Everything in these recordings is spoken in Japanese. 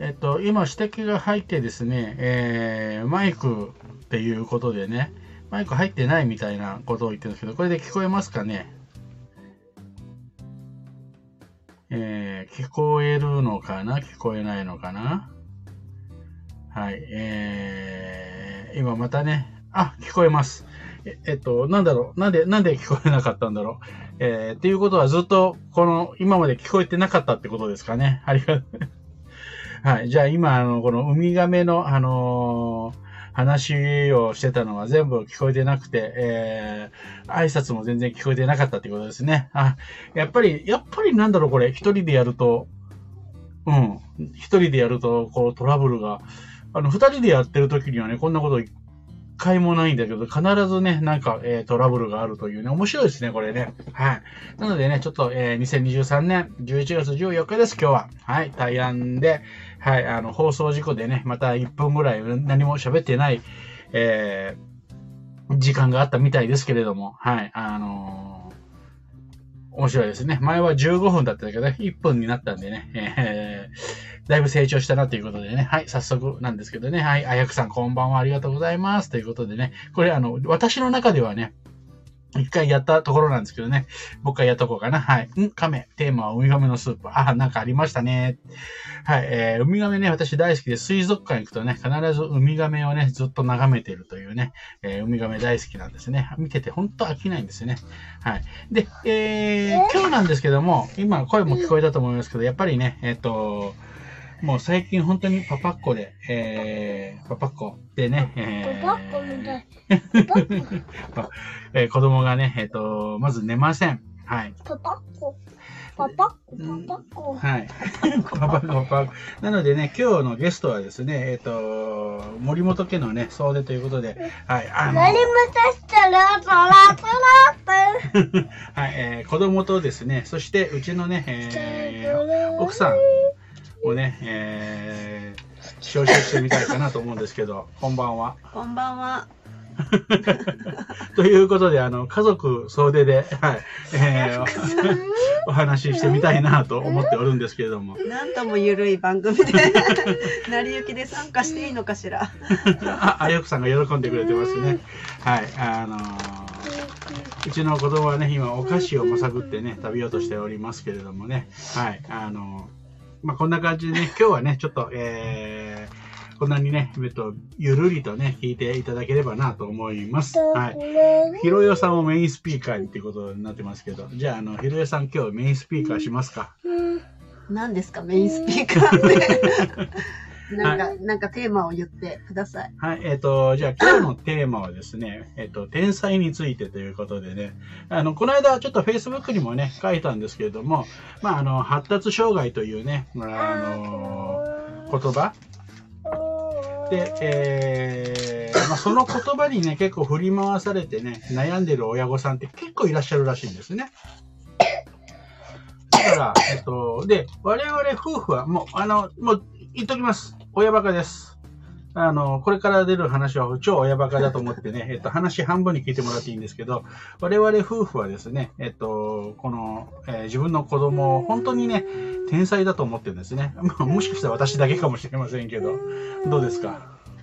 えっと、今指摘が入ってですね、えー、マイクっていうことでね、マイク入ってないみたいなことを言ってるんですけど、これで聞こえますかね？えー、聞こえるのかな？聞こえないのかな？はい、えー、今またね、あ、聞こえます。ええっと、なんだろう、なんで、なんで聞こえなかったんだろう？えー、っていうことはずっと、この、今まで聞こえてなかったってことですかね？ありがとう。はい。じゃあ今、あの、このウミガメの、あのー、話をしてたのは全部聞こえてなくて、えー、挨拶も全然聞こえてなかったってことですね。あ、やっぱり、やっぱりなんだろうこれ、一人でやると、うん、一人でやると、こうトラブルが、あの、二人でやってる時にはね、こんなこと回もないんだけど、必ずね、なんか、えー、トラブルがあるというね、面白いですね、これね。はい。なのでね、ちょっと、えー、2023年11月14日です、今日は。はい、対案で、はい、あの、放送事故でね、また1分ぐらい何も喋ってない、えー、時間があったみたいですけれども、はい、あのー、面白いですね。前は15分だったけどね、1分になったんでね、えーだいぶ成長したなということでね。はい、早速なんですけどね。はい、あやくさんこんばんはありがとうございます。ということでね。これあの、私の中ではね、一回やったところなんですけどね。もう一回やっとこうかな。はい。ん亀。テーマはウミガメのスープ。あ、なんかありましたね。はい。えー、ウミガメね、私大好きで、水族館行くとね、必ずウミガメをね、ずっと眺めてるというね、えー、ウミガメ大好きなんですね。見てて本当飽きないんですよね。はい。で、えー、今日なんですけども、今声も聞こえたと思いますけど、やっぱりね、えっ、と、もう最近本当にパパッコで、えー、パパッコでね、えー、パパッコみたい。えー、子供がね、えっ、ー、と、まず寝ません。はい。パパッコ。パパッコ、パパッコ。はい。パパッコ、パパ。なのでね、今日のゲストはですね、えっ、ー、と、森本家のね、総出ということで、はい。あの、何もしたら、そらそらって。はい、えー、子供とですね、そしてうちのね、えー、奥さん、をね、えー、招集してみたいかなと思うんですけど、こんばんは。こんばんは。ということで、あの、家族総出で、はい、えー、お話ししてみたいなと思っておるんですけれども。なんともゆるい番組で、成り行きで参加していいのかしら。あ、あやくさんが喜んでくれてますね。はい、あのーうちの子供はね、今お菓子をまさぐってね、食べようとしておりますけれどもね、はい、あのーまあ、こんな感じでね、今日はね、ちょっと、えー、こんなにね、えっと、ゆるりとね、聞いていただければなと思います。はい。ひろよさんをメインスピーカーにっていうことになってますけど、じゃあ、あの、ひろよさん今日メインスピーカーしますか？何ですか、メインスピーカーって。なんか、はい、なんかテーマを言ってください。はい、えっ、ー、と、じゃあ今日のテーマはですね、えっ、ー、と、天才についてということでね、あの、この間ちょっと Facebook にもね、書いたんですけれども、まあ、あの、発達障害というね、あの、言葉で、えー、まあ、その言葉にね、結構振り回されてね、悩んでる親御さんって結構いらっしゃるらしいんですね。だから、えっと、で、我々夫婦は、もう、あの、もう、言っときます。親バカです。あの、これから出る話は超親バカだと思ってね、えっと、話半分に聞いてもらっていいんですけど、我々夫婦はですね、えっと、この、えー、自分の子供を本当にね、天才だと思ってるんですね。まあ、もしかしたら私だけかもしれませんけど、どうですか？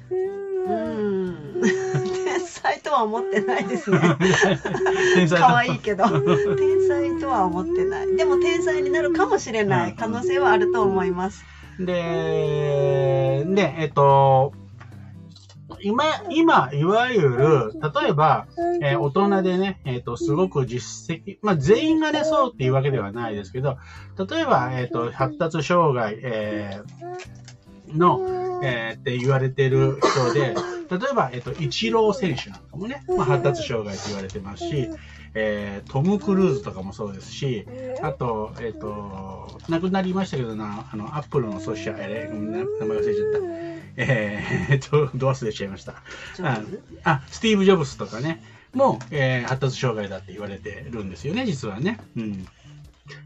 うん。天才とは思ってないですね。天才可愛いけど、天才とは思ってない。でも天才になるかもしれない可能性はあると思います。で、で、えっと、今、今、いわゆる、例えば、えー、大人でね、えっ、ー、と、すごく実績、まあ、全員がね、そうっていうわけではないですけど、例えば、えっ、ー、と、発達障害、えの、えって言われてる人で、例えば、えっ、と、イチロー選手なんかもね、まあ、発達障害と言われてますし、えー、トム・クルーズとかもそうですし、あと、えっ、ー、と、亡くなりましたけどな、あの、アップルのソシャル、名前忘れちゃった。えー、っと、ど忘れちゃいました。ああ、スティーブ・ジョブスとかね、も、えー、発達障害だって言われてるんですよね、実はね。うん。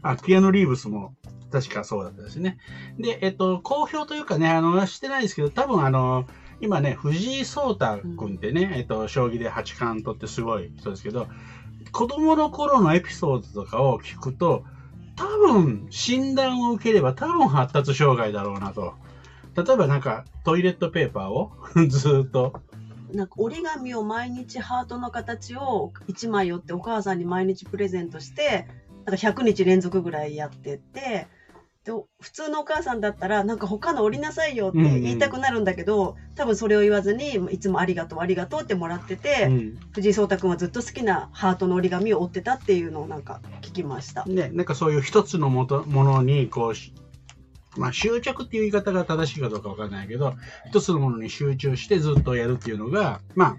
あ、ピアノ・リーブスも確かそうだったですね。で、えっと、好評というかね、あの、してないですけど、多分あの、今ね、藤井聡太君ってね、うん、えっと、将棋で八冠取ってすごい人ですけど、子供の頃のエピソードとかを聞くと、多分、診断を受ければ多分発達障害だろうなと。例えばなんかトイレットペーパーを ずっと、なんか折り紙を毎日ハートの形を1枚折ってお母さんに毎日プレゼントして、なんか100日連続ぐらいやってて、で普通のお母さんだったら、なんか他の折りなさいよって言いたくなるんだけど、多分それを言わずに、いつもありがとう、ありがとうってもらってて、うん藤井聡太君はずっと好きなハートの折り紙を折ってたっていうのをなんか聞きました。ね、なんかそういう一つのもとものにこうし、まあ、執着っていう言い方が正しいかどうかわかんないけど、一つのものに集中してずっとやるっていうのが、まあ、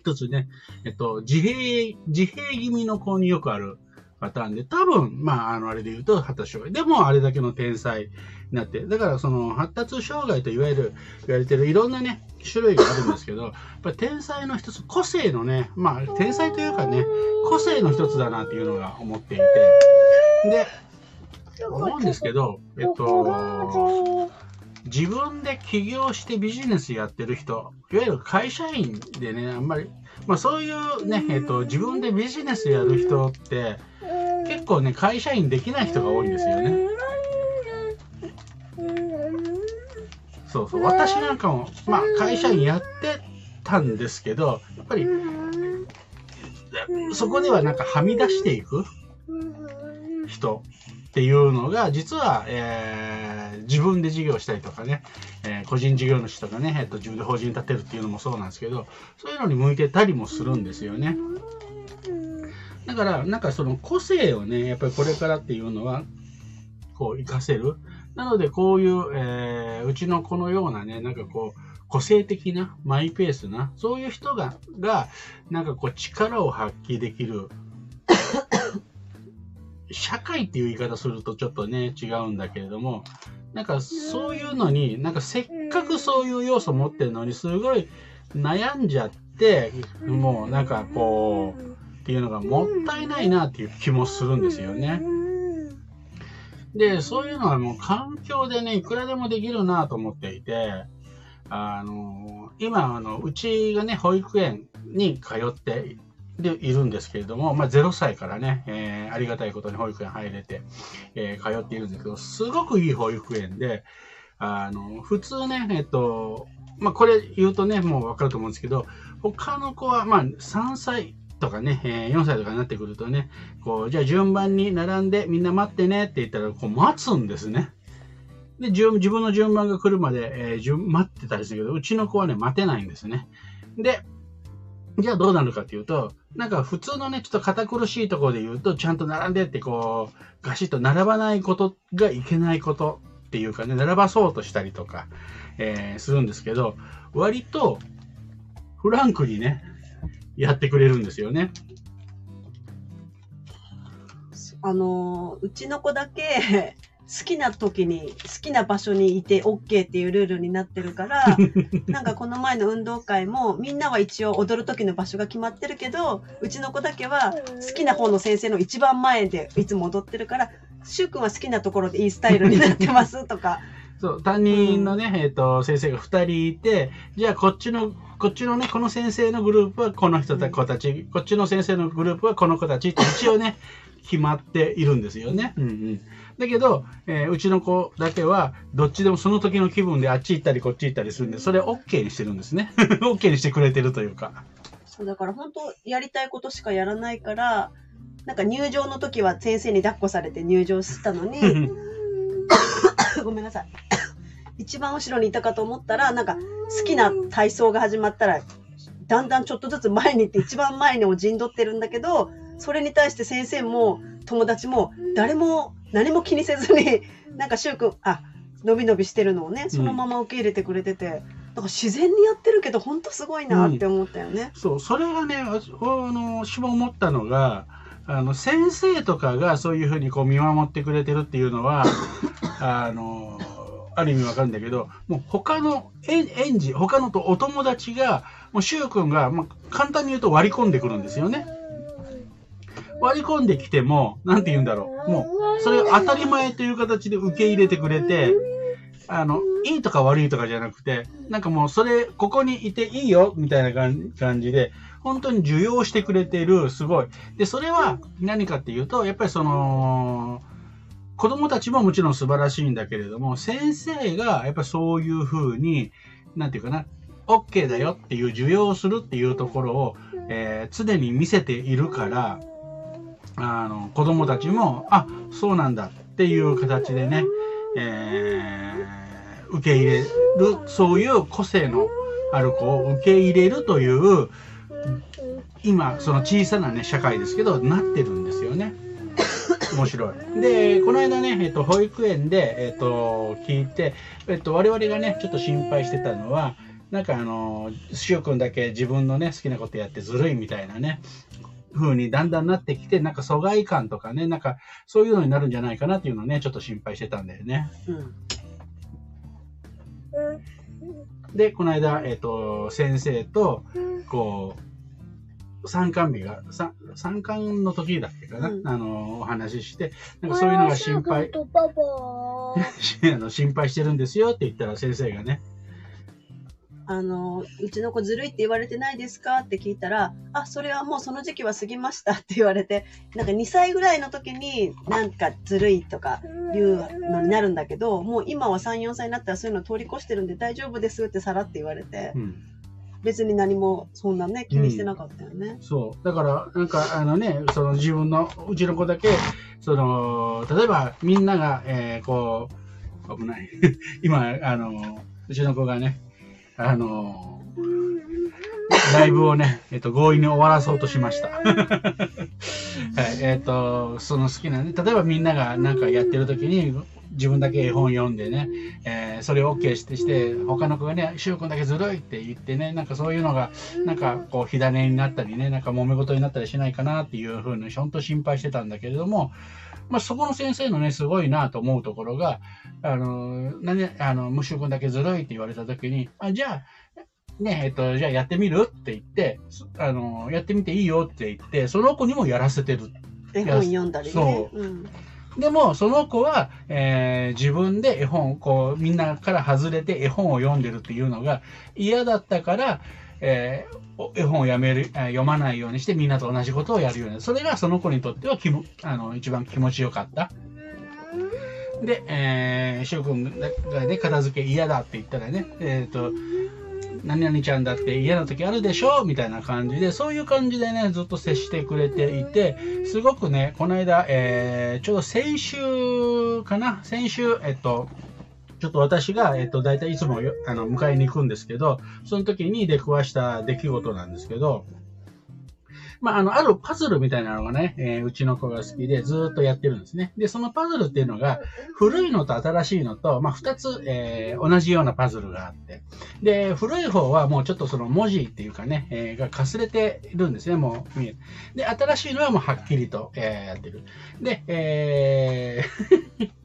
一つね、えっと、自閉、自閉気味の子によくあるパターンで、多分、まあ、あの、あれで言うと発達障害。でも、あれだけの天才になって、だからその発達障害といわゆる、言われてるいろんなね、種類があるんですけど、やっぱ天才の一つ、個性のね、まあ、天才というかね、個性の一つだなっていうのが思っていて、で、思うんですけど、えっと、自分で起業してビジネスやってる人、いわゆる会社員でね、あんまり、まあそういうね、えっと、自分でビジネスやる人って、結構ね、会社員できない人が多いんですよね。そうそう。私なんかも、まあ会社員やってたんですけど、やっぱり、そこではなんかはみ出していく人っていうのが、実は、えー自分で事業したりとかね、えー個人事業主とかね、えっと、自分で法人立てるっていうのもそうなんですけど、そういうのに向いてたりもするんですよね。だから、なんかその個性をね、やっぱりこれからっていうのは、こう、活かせる。なので、こういう、えーうちのこのようなね、なんかこう、個性的な、マイペースな、そういう人が、が、なんかこう、力を発揮できる。社会っていう言い方するとちょっとね、違うんだけれども、なんかそういうのに、なんかせっかくそういう要素持ってるのに、すごい悩んじゃって、もうなんかこう、っていうのがもったいないなっていう気もするんですよね。で、そういうのはもう環境でね、いくらでもできるなと思っていて、あの、今、あの、うちがね、保育園に通ってでいるんですけれども、まあ、0歳からね、えーありがたいことに保育園入れて、えー通っているんですけど、すごくいい保育園で、あの、普通ね、えっと、まあ、これ言うとね、もうわかると思うんですけど、他の子は、ま、3歳とかね、え4歳とかになってくるとね、こう、じゃあ順番に並んでみんな待ってねって言ったら、こう待つんですね。で、自分の順番が来るまで、えー待ってたりするけど、うちの子はね、待てないんですね。で、じゃあどうなるかっていうと、なんか普通のね、ちょっと堅苦しいところで言うと、ちゃんと並んでってこう、ガシッと並ばないことがいけないことっていうかね、並ばそうとしたりとか、えーするんですけど、割とフランクにね、やってくれるんですよね。あのうちの子だけ好きな時に好きな場所にいて OK っていうルールになってるから なんかこの前の運動会もみんなは一応踊る時の場所が決まってるけどうちの子だけは好きな方の先生の一番前でいつも踊ってるからしゅうくんは好きなところでいいスタイルになってますとか そう、担任のね、えっ、と、先生が2人いて、じゃあこっちの、こっちのね、この先生のグループはこの人た子たち、こっちの先生のグループはこの子たちって一応ね、決まっているんですよね。うんうん。だけど、えーうちの子だけは、どっちでもその時の気分であっち行ったりこっち行ったりするんで、それ OK にしてるんですね。OK にしてくれてるというか。そうだから本当やりたいことしかやらないからなんか入場の時は先生に抱っこされて入場したのに ごめんなさい。一番後ろにいたかと思ったら、なんか好きな体操が始まったら、だんだんちょっとずつ前に行って一番前にを陣取ってるんだけど、それに対して先生も友達も誰も何も気にせずに、なんかしゅうくん、あ、伸び伸びしてるのをね、そのまま受け入れてくれてて、なんか自然にやってるけど、本当すごいなって思ったよね。そう、それがね、ああの、私も思ったのが、あの、先生とかがそういうふうにこう見守ってくれてるっていうのは、あの、ある意味わかるんだけど、もう他の園園児、他のとお友達が、もうしゅうくんが、まあ、簡単に言うと割り込んでくるんですよね。割り込んできても、なんて言うんだろう。もう、それを当たり前という形で受け入れてくれて、あの、いいとか悪いとかじゃなくて、なんかもうそれ、ここにいていいよ、みたいな感感じで、本当に受容してくれてる、すごい。で、それは何かっていうと、やっぱりその、子供たちももちろん素晴らしいんだけれども、先生がやっぱそういうふうに、なんていうかな、OK だよっていう受容するっていうところを、えー常に見せているから、あの、子供たちも、あ、そうなんだっていう形でね、えー受け入れる、そういう個性のある子を受け入れるという、今、その小さなね、社会ですけど、なってるんですよね。面白い。で、この間ね、えっと、保育園で、えっと、聞いて、えっと、我々がね、ちょっと心配してたのは、なんかあの、しおくんだけ自分のね、好きなことやってずるいみたいなね、風にだんだんなってきて、なんか疎外感とかね、なんかそういうのになるんじゃないかなっていうのをね、ちょっと心配してたんだよね。うんで、この間、えっと、先生と、こう、参観日が、さ参観の時だっけかな、うん。あの、お話しして、なんかそういうのが心配、心配してるんですよって言ったら先生がね、あの、うちの子ずるいって言われてないですか？って聞いたら、あ、それはもうその時期は過ぎましたって言われて、なんか2歳ぐらいの時になんかずるいとかいうのになるんだけど、もう今は3、4歳になったらそういうの通り越してるんで大丈夫ですってさらって言われてう、ん。別に何もそんなね、気にしてなかったよね。そう。だから、なんか、あのね、その自分の、うちの子だけ、その、例えばみんなが、えーこう、危ない。今、あの、うちの子がね、あの、ライブをね、えっと、強引に終わらそうとしました。はい、えっ、と、その好きなね、例えばみんながなんかやってる時に、自分だけ絵本読んでね、えーそれを OK してして、他の子がね、くんだけずるいって言ってね、なんかそういうのが、なんかこう、火種になったりね、なんか揉め事になったりしないかなっていうふうに、ほんと心配してたんだけれども、まあ、そこの先生のね、すごいなと思うところが、あの、何、あの、むしゅうくんだけずるいって言われた時に、あ、じゃあ、ね、えっと、じゃあやってみるって言って、そあの、やってみていいよって言って、その子にもやらせてる。絵本読んだりね。そううん。でも、その子は、えー自分で絵本、こう、みんなから外れて絵本を読んでるっていうのが嫌だったから、えー絵本をやめる、読まないようにしてみんなと同じことをやるように。それがその子にとっては気もあの一番気持ちよかった。で、えー、しゅうくんがね、片付け嫌だって言ったらね、えっ、と、何々ちゃんだって嫌な時あるでしょみたいな感じで、そういう感じでね、ずっと接してくれていて、すごくね、この間、えーちょうど先週かな先週、えっと、ちょっと私が、えっと、大体いつもよあの迎えに行くんですけど、その時に出くわした出来事なんですけど、まあ、あの、あるパズルみたいなのがね、えーうちの子が好きでずーっとやってるんですね。で、そのパズルっていうのが、古いのと新しいのと、まあ、二つ、えー同じようなパズルがあって。で、古い方はもうちょっとその文字っていうかね、えーがかすれているんですね、もう見える。で、新しいのはもうはっきりと、えーやってる。で、えー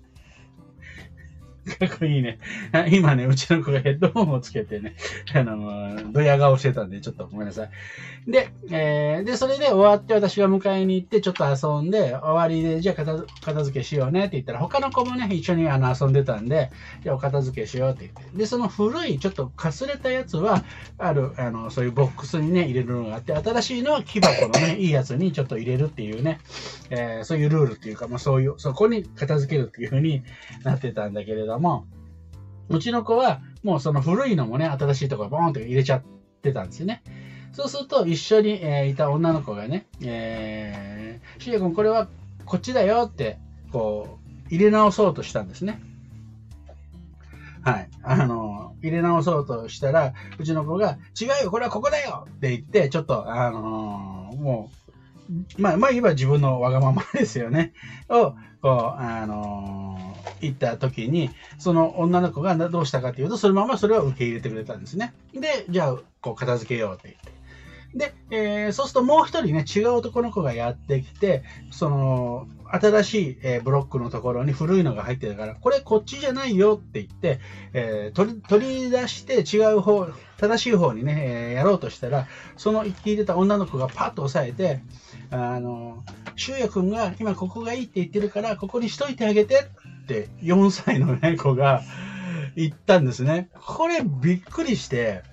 かっこいいね。あ 今ね、うちの子がヘッドホンをつけてね、あの、ドヤ顔してたんで、ちょっとごめんなさい。で、えーで、それで終わって私が迎えに行って、ちょっと遊んで、終わりで、じゃあ片付片付けしようねって言ったら、他の子もね、一緒にあの遊んでたんで、じゃあお片付けしようって言って。で、その古い、ちょっとかすれたやつは、ある、あの、そういうボックスにね、入れるのがあって、新しいのは木箱のね、いいやつにちょっと入れるっていうね、えーそういうルールっていうか、まあそういう、そこに片付けるっていう風になってたんだけれども、うちの子は、もうその古いのもね、新しいところボーンって入れちゃってたんですよね。そうすると、一緒に、えーいた女の子がね、えー、しげ君これはこっちだよって、こう、入れ直そうとしたんですね。はい。あの、入れ直そうとしたら、うちの子が、違うよ、これはここだよって言って、ちょっと、あのもう、まあ、まあ言えば自分のわがままですよね。を、こう、あの行った時に、その女の子がどうしたかというと、そのままそれを受け入れてくれたんですね。で、じゃあ、こう、片付けようって言って。で、えーそうするともう一人ね、違う男の子がやってきて、その、新しい、えーブロックのところに古いのが入ってるから、これこっちじゃないよって言って、えー取り、取り出して違う方、正しい方にね、えーやろうとしたら、その聞いてた女の子がパッと押さえて、あの、修也くんが今ここがいいって言ってるから、ここにしといてあげてって、4歳のね、子が言ったんですね。これびっくりして、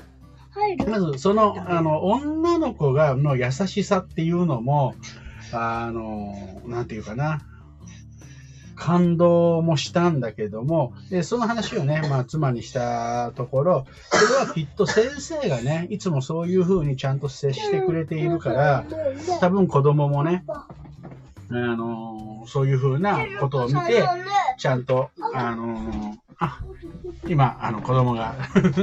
まずその、あの、女の子が、の優しさっていうのも、あの、なんていうかな。感動もしたんだけども、でその話をね、まあ、妻にしたところ、それはきっと先生がね、いつもそういうふうにちゃんと接してくれているから、多分子供もね、あのそういうふうなことを見て、ちゃんと、あのあ、今、あの、子供が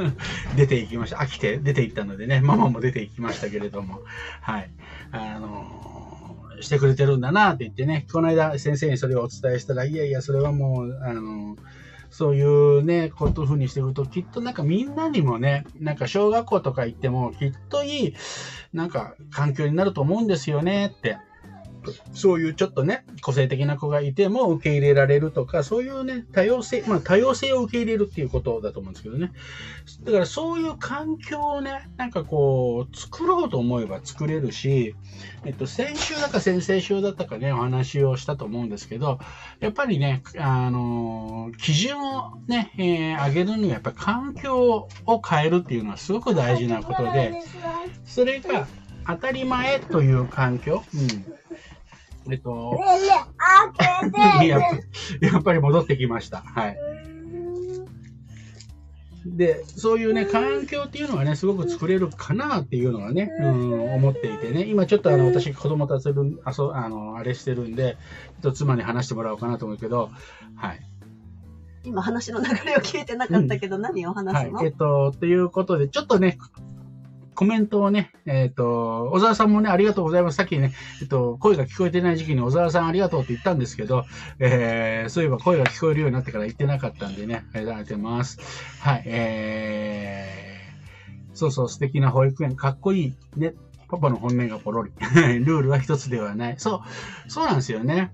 出て行きました。飽きて出て行ったのでね、ママも出て行きましたけれども、はい。あのしてくれてるんだなって言ってね、この間先生にそれをお伝えしたら、いやいや、それはもう、あのそういうね、こというふうにしてると、きっとなんかみんなにもね、なんか小学校とか行っても、きっといい、なんか環境になると思うんですよねって。そういうちょっとね、個性的な子がいても受け入れられるとか、そういうね、多様性、まあ多様性を受け入れるっていうことだと思うんですけどね。だからそういう環境をね、なんかこう、作ろうと思えば作れるし、えっと、先週だか先々週だったかね、お話をしたと思うんですけど、やっぱりね、あの、基準をね、えー上げるにはやっぱり環境を変えるっていうのはすごく大事なことで、それが当たり前という環境、うん。えっと。やっぱやっぱり戻ってきました。はい。で、そういうね、環境っていうのはね、すごく作れるかなっていうのはね、うん、思っていてね、今ちょっとあの、私、子供たちる、あそ、あの、あれしてるんで、ちょっと妻に話してもらおうかなと思うけど、はい。今話の流れを聞いてなかったけど、何を話すの、はい。えっと、ということで、ちょっとね、コメントをね、えっ、と、小沢さんもね、ありがとうございます。さっきね、えっと、声が聞こえてない時期に小沢さんありがとうって言ったんですけど、えー、そういえば声が聞こえるようになってから言ってなかったんでね、ありがとうございます。はい、えー、そうそう、素敵な保育園、かっこいいね。パパの本音がポロリ。ルールは一つではない。そう、そうなんですよね。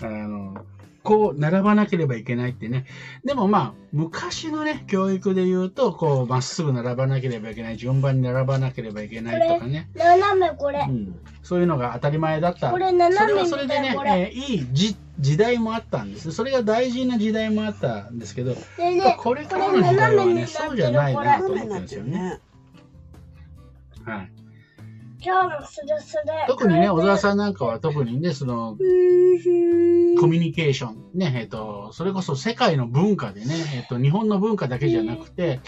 あの、こう、並ばなければいけないってね。でもまあ、昔のね、教育で言うと、こう、まっすぐ並ばなければいけない、順番に並ばなければいけないとかね。斜めこれう。ん、そういうのが当たり前だった。これ斜めそれはそれでねえーいいじ時代もあったんです。それが大事な時代もあったんですけど、ねこれからの時代はね、そうじゃないなと思ってるんですよね。はい、今日のスレスレ。特にね、小沢さんなんかは特にね、その。コミュニケーション、ね、えっ、と、それこそ世界の文化でね、えっ、と、日本の文化だけじゃなくて、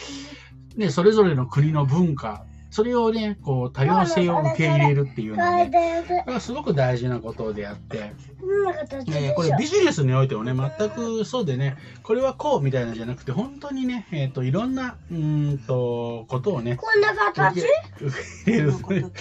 ね、それぞれの国の文化、それをね、こう、多様性を受け入れるっていうのはね、すごく大事なことであって、こんな形でしょ。えーこれビジネスにおいてもね、全くそうでね、これはこうみたいなんじゃなくて、本当にね、えっ、と、いろんな、うーんと、ことをね、こんな形受け入れる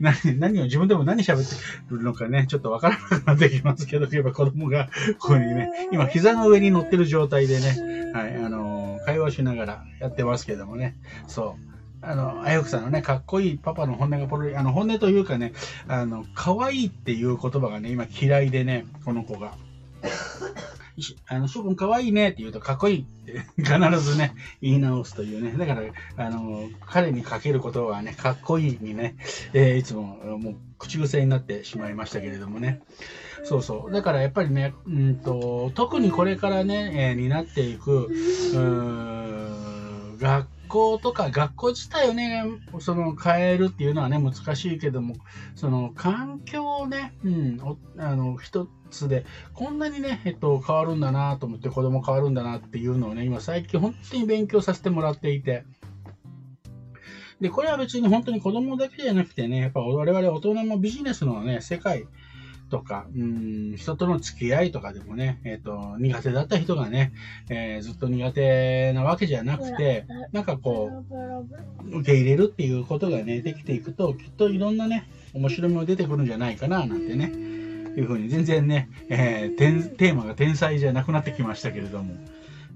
何何を自分でも何喋ってるのかね、ちょっとわからなくなってきますけど、やっぱ子供がここにね、今膝の上に乗ってる状態でね、はい、あのー会話しながらやってますけどもね、そう。あの、あやふくさんのね、かっこいいパパの本音がポロリ、あの、本音というかね、あの、可愛いっていう言葉がね、今嫌いでね、この子が。あの、しょうくん可愛いねって言うとかっこいいって必ずね、言い直すというね。だから、あの、彼にかけることはね、かっこいいにね、えーいつももう口癖になってしまいましたけれどもね。そうそう。だからやっぱりね、うんと、特にこれからね、えーになっていく、うー学校とか学校自体をね、その変えるっていうのはね、難しいけども、その環境をね、うん、あの、一つで、こんなにね、えっと、変わるんだなと思って、子供変わるんだなっていうのをね、今最近本当に勉強させてもらっていて、で、これは別に本当に子供だけじゃなくてね、やっぱ我々大人もビジネスのね、世界とか、うん、人との付き合いとかでもね、えっ、と、苦手だった人がね、えーずっと苦手なわけじゃなくて、なんかこう、受け入れるっていうことがね、できていくと、きっといろんなね、面白みも出てくるんじゃないかな、なんてね、いうふうに、全然ね、えーテーマが天才じゃなくなってきましたけれども、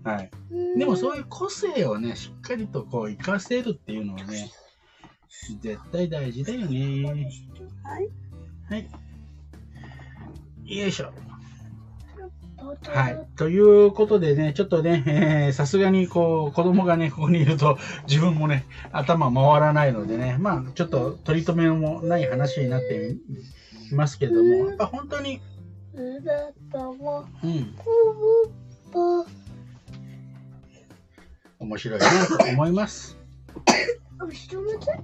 はい。でもそういう個性をね、しっかりとこう、活かせるっていうのはね、絶対大事だよね。はい。はい。よいしょ。ははい。ということでね、ちょっとね、えーさすがにこう、子供がね、ここにいると、自分もね、頭回らないのでね、まあ、ちょっと取り留めもない話になっていますけれども、やっぱ本当に、い。うん、面白いなと思います。後ろ向き？よ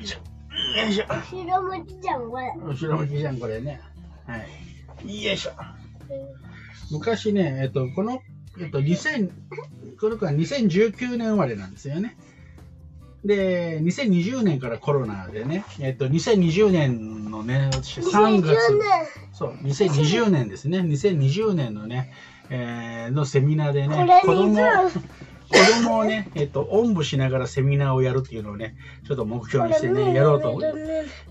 いしょ。後ろ向きじゃん、これ。後ろ向きじゃん、これね。はい。よいしょ。昔ね、えっと、この、えっと、2000、この子は2019年生まれなんですよね。で、2020年からコロナでね、えっと、2020年のね、3月、そう、2020年ですね、2020年のね、えーのセミナーでね、子供、子供をね、えっと、おんぶしながらセミナーをやるっていうのをね、ちょっと目標にしてね、やろうと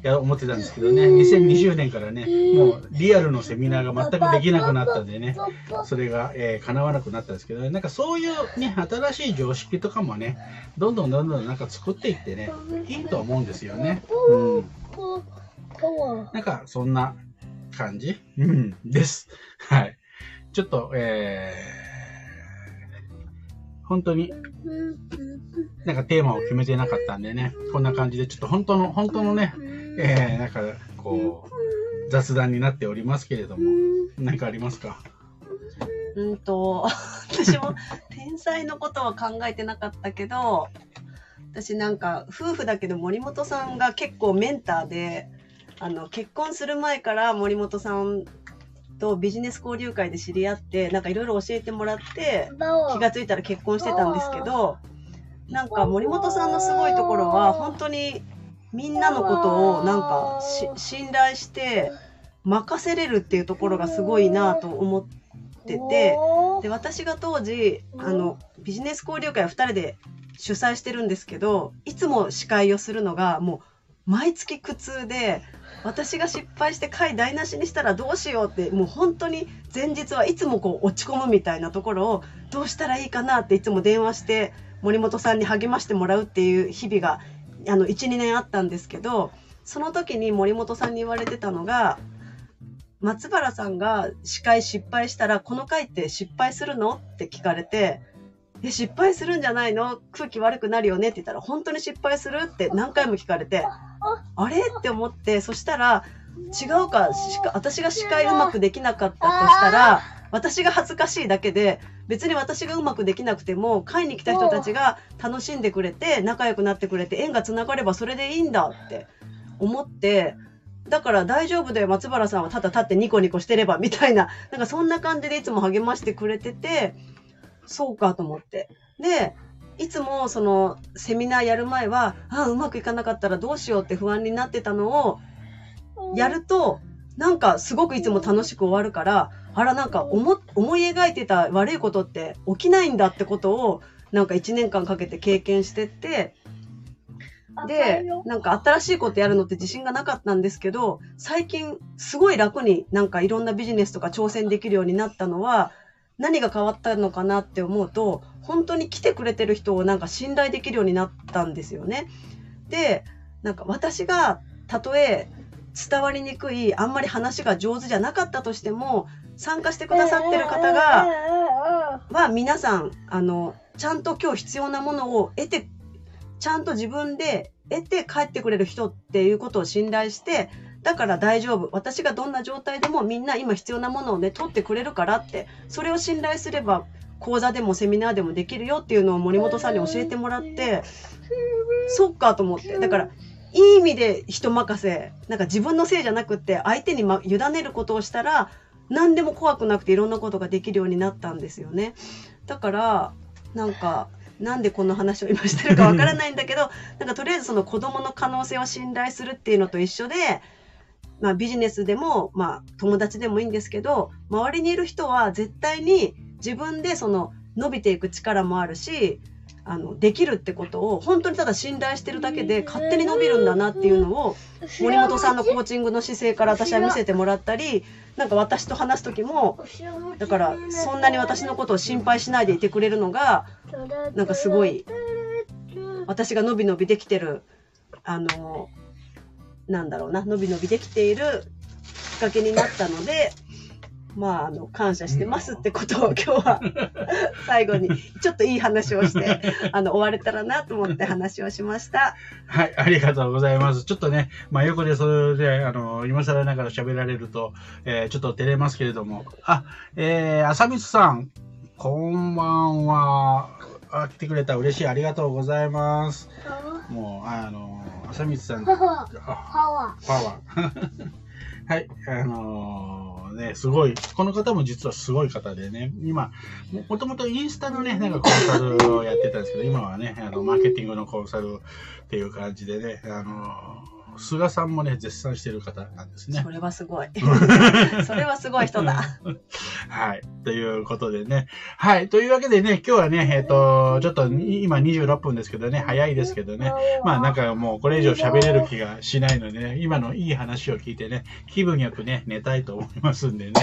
や思ってたんですけどね、2020年からね、もうリアルのセミナーが全くできなくなったんでね、それが、えー、叶わなくなったんですけど、なんかそういうね、新しい常識とかもね、どんどんどんどんなんか作っていってね、いいと思うんですよね。うん。なんかそんな感じ、うん、です。はい。ちょっと、えー、本当に。なんかテーマを決めてなかったんでね、こんな感じで、ちょっと本当の、本当のね、えー、なんかこう、雑談になっておりますけれども、何かありますか？うんと、私も天才のことは考えてなかったけど、私なんか夫婦だけど森本さんが結構メンターで、あの、結婚する前から森本さんとビジネス交流会で知り合って、なんかいろいろ教えてもらって、気がついたら結婚してたんですけど、なんか森本さんのすごいところは、本当にみんなのことをなんかし信頼して任せれるっていうところがすごいなと思ってて、で私が当時あのビジネス交流会を2人で主催してるんですけどいつも司会をするのがもう毎月苦痛で私が失敗して会台無しにしたらどうしようってもう本当に前日はいつもこう落ち込むみたいなところをどうしたらいいかなっていつも電話して森本さんに励ましてもらうっていう日々が12年あったんですけどその時に森本さんに言われてたのが松原さんが司会失敗したら、この回って失敗するの？って聞かれて、え、失敗するんじゃないの？空気悪くなるよね？って言ったら、本当に失敗する？って何回も聞かれて、あれ？って思って、そしたら、違うか、私が司会うまくできなかったとしたら、私が恥ずかしいだけで、別に私がうまくできなくても、会に来た人たちが楽しんでくれ？て、仲良くなってくれ？て、縁が繋がれ？ばそれ？でいいんだって思って、だから大丈夫だよ、松原さんはただ立ってニコニコしてれ？ば、みたいな、なんかそんな感じでいつも励ましてくれ？てて、そうかと思って。で、いつもそのセミナーやる前は、ああ、うまくいかなかったらどうしようって不安になってたのを、やると、なんかすごくいつも楽しく終わるから、あらなんか思思い描いてた悪いことって起きないんだってことを、なんか1年間かけて経験してって、で、なんか新しいことやるのって自信がなかったんですけど、最近すごい楽になんかいろんなビジネスとか挑戦できるようになったのは、何が変わったのかなって思うと、本当に来てくれてる人をなんか信頼できるようになったんですよね。で、なんか私がたとえ伝わりにくい、あんまり話が上手じゃなかったとしても、参加してくださってる方が、は皆さん、あの、ちゃんと今日必要なものを得て、ちゃんと自分で得て帰ってくれる人っていうことを信頼して、だから大丈夫。私がどんな状態でもみんな今必要なものをね、取ってくれるからって、それを信頼すれば講座でもセミナーでもできるよっていうのを森本さんに教えてもらって、そっかと思って。だから、いい意味で人任せ。なんか自分のせいじゃなくって、相手に、ま、委ねることをしたら、何でも怖くなくていろんなことができるようになったんですよね。だから、なんか、なんでこんな話を今してるかわからないんだけど、なんかとりあえずその子供の可能性を信頼するっていうのと一緒で、まあビジネスでも、まあ友達でもいいんですけど、周りにいる人は絶対に自分でその伸びていく力もあるし、あの、できるってことを本当にただ信頼してるだけで勝手に伸びるんだなっていうのを森本さんのコーチングの姿勢から私は見せてもらったり、なんか私と話す時も、だからそんなに私のことを心配しないでいてくれるのが、なんかすごい私が伸び伸びできてる、あの、なんだろうな、伸び伸びできているきっかけになったので、まあ、あの、感謝してますってことを今日は 最後にちょっといい話をして、あの、終われたらなと思って話をしました。はい、ありがとうございます。ちょっとね、まあ、横でそれで、あの、今更ながら喋られると、えーちょっと照れますけれども。あ、えー、浅光さん、こんばんは。あ、来てくれた。嬉しい。ありがとうございます。もう、あの、浅光さん、あパワパワー。はい、あのーね、すごい、この方も実はすごい方でね、今、ももともとインスタのね、なんかコンサルをやってたんですけど、今はね、あの、マーケティングのコンサルっていう感じでね、あの、菅さんもね、絶賛してる方なんですねそ。れはすごい。それはすごい人だ。はい。ということでね。はい。というわけでね、今日はね、えっ、と、ちょっとに今26分ですけどね、早いですけどね。まあなんかもうこれ以上喋れる気がしないのでね、今のいい話を聞いてね、気分よくね、寝たいと思いますんでね。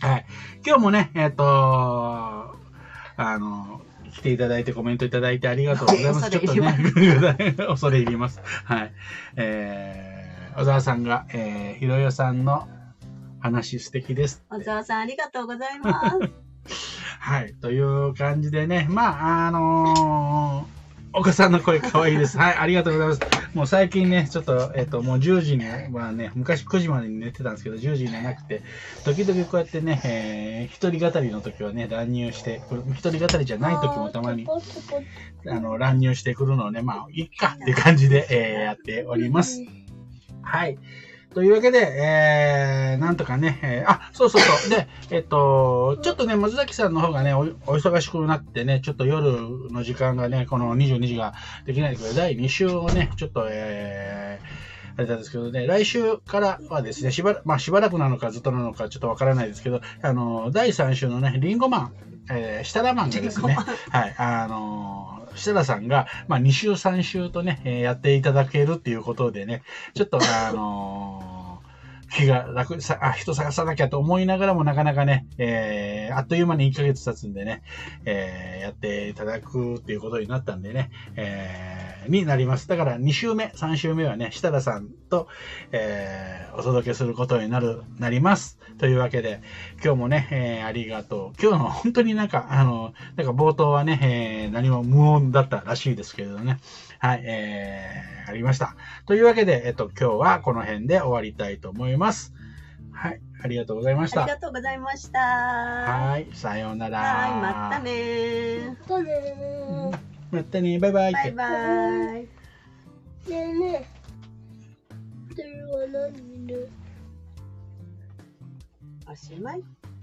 はい。今日もね、えっ、と、あの、来ていただいてコメントいただいてありがとうございます。ちょっとね、恐れ入ります。はい。えー、小沢さんが、えー、ひろよさんの話素敵です。小沢さん、ありがとうございます。はい。という感じでね、まあ、あのーお子さんの声可愛いです。はい、ありがとうございます。もう最近ね、ちょっと、えっ、と、もう10時にはね、昔9時までに寝てたんですけど、10時に寝なくて、時々こうやってね、えー、一人語りの時はね、乱入して、一人語りじゃない時もたまに、あの、乱入してくるのをね、まあ、いっかっていう感じで、えーやっております。はい。というわけで、えー、なんとかね、えーあ、そうそうそう。で、えっと、ちょっとね、松崎さんの方がね、おお忙しくなってね、ちょっと夜の時間がね、この22時ができないけど、第2週をね、ちょっと、えー、あれなんですけどね、来週からはですね、しばらまあ、しばらくなのかずっとなのかちょっとわからないですけど、あの、第3週のね、リンゴマン、えー、設楽マンがですね、はい、あのー設楽さんが、まあ、2週、3週とね、えーやっていただけるっていうことでね、ちょっと、あのー気が楽さ、あ、人探さなきゃと思いながらもなかなかね、えーあっという間に1ヶ月経つんでね、えーやっていただくっていうことになったんでね、えーになります。だから2週目、3週目はね、設楽さんと、えーお届けすることになる、なります。というわけで、今日もね、えーありがとう。今日の本当になんか、あの、なんか冒頭はね、えー何も無音だったらしいですけれどね。はい、えー、ありました。というわけで、えっと、今日はこの辺で終わりたいと思います。はい、ありがとうございました。ありがとうございました。ははい、さようなら。い、またねー。そうだねまたね、バイバイ。バイバイ。ねえねえ。それは何でおしまい。